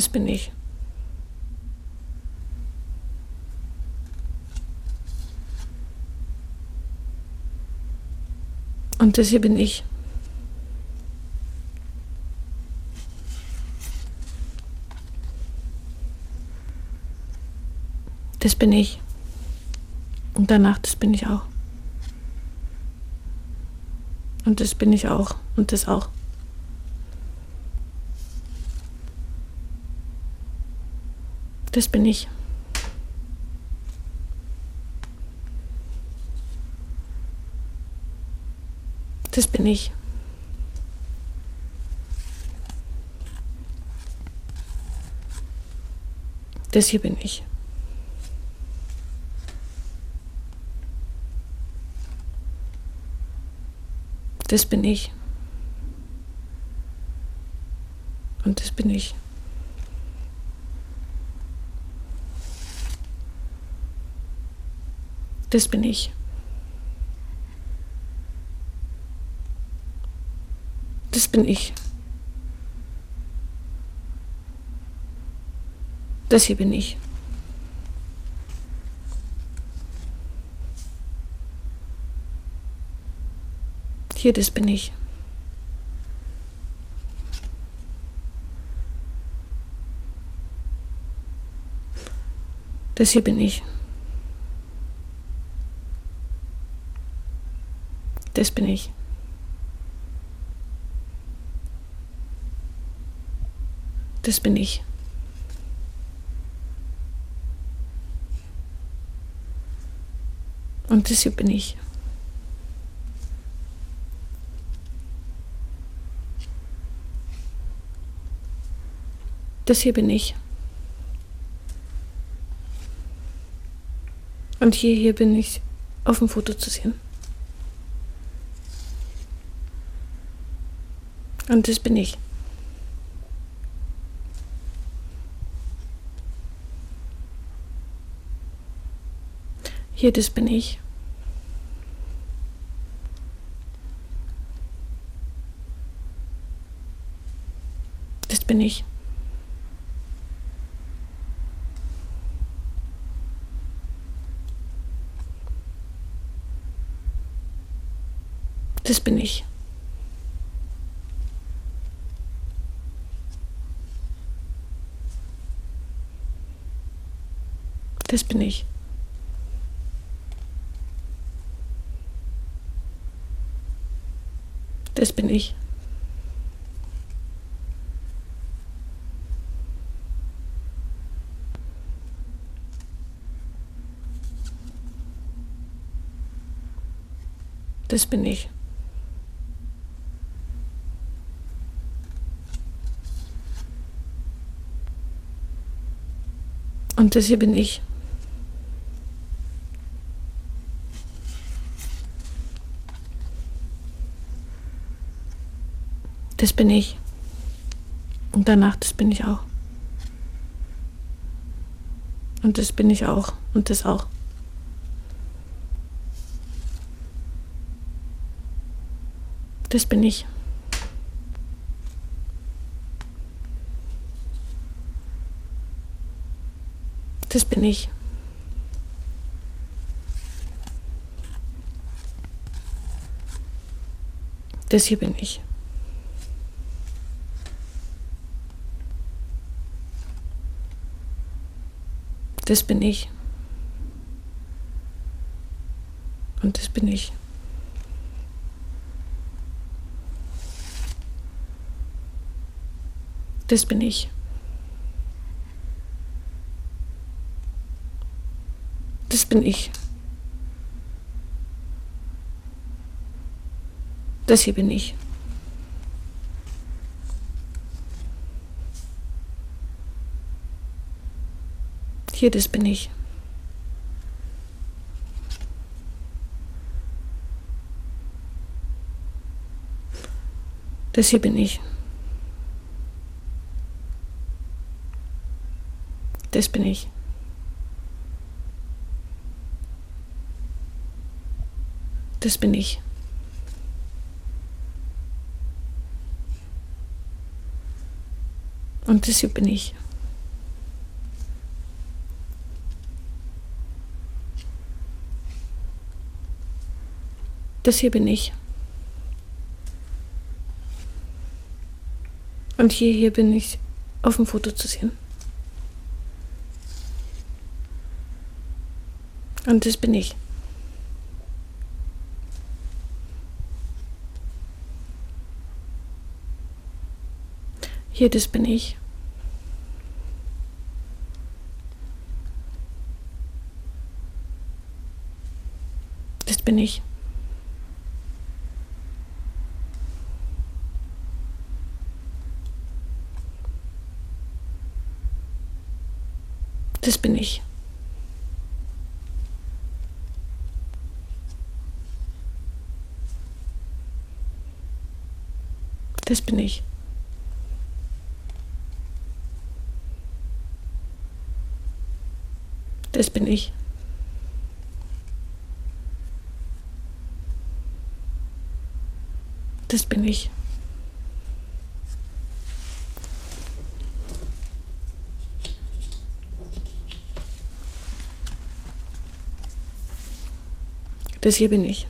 Das bin ich. Und das hier bin ich. Das bin ich. Und danach, das bin ich auch. Und das bin ich auch. Und das auch. Das bin ich. Das bin ich. Das hier bin ich. Das bin ich. Und das bin ich. Das bin ich. Das bin ich. Das hier bin ich. Hier, das bin ich. Das hier bin ich. Das bin ich. Das bin ich. Und das hier bin ich. Das hier bin ich. Und hier, hier bin ich auf dem Foto zu sehen. Und das bin ich. Hier, das bin ich. Das bin ich. Das bin ich. Das bin ich. Das bin ich. Das bin ich. Und das hier bin ich. Das bin ich. Und danach, das bin ich auch. Und das bin ich auch. Und das auch. Das bin ich. Das bin ich. Das hier bin ich. Das bin ich. Und das bin ich. Das bin ich. Das bin ich. Das hier bin ich. Hier, das bin ich. Das hier bin ich. Das bin ich. Das bin ich. Und das hier bin ich. Das hier bin ich. Und hier, hier bin ich auf dem Foto zu sehen. Und das bin ich. Hier, das bin ich. Das bin ich. Das bin ich. Das bin ich. Das bin ich. Das bin ich. Das hier bin ich.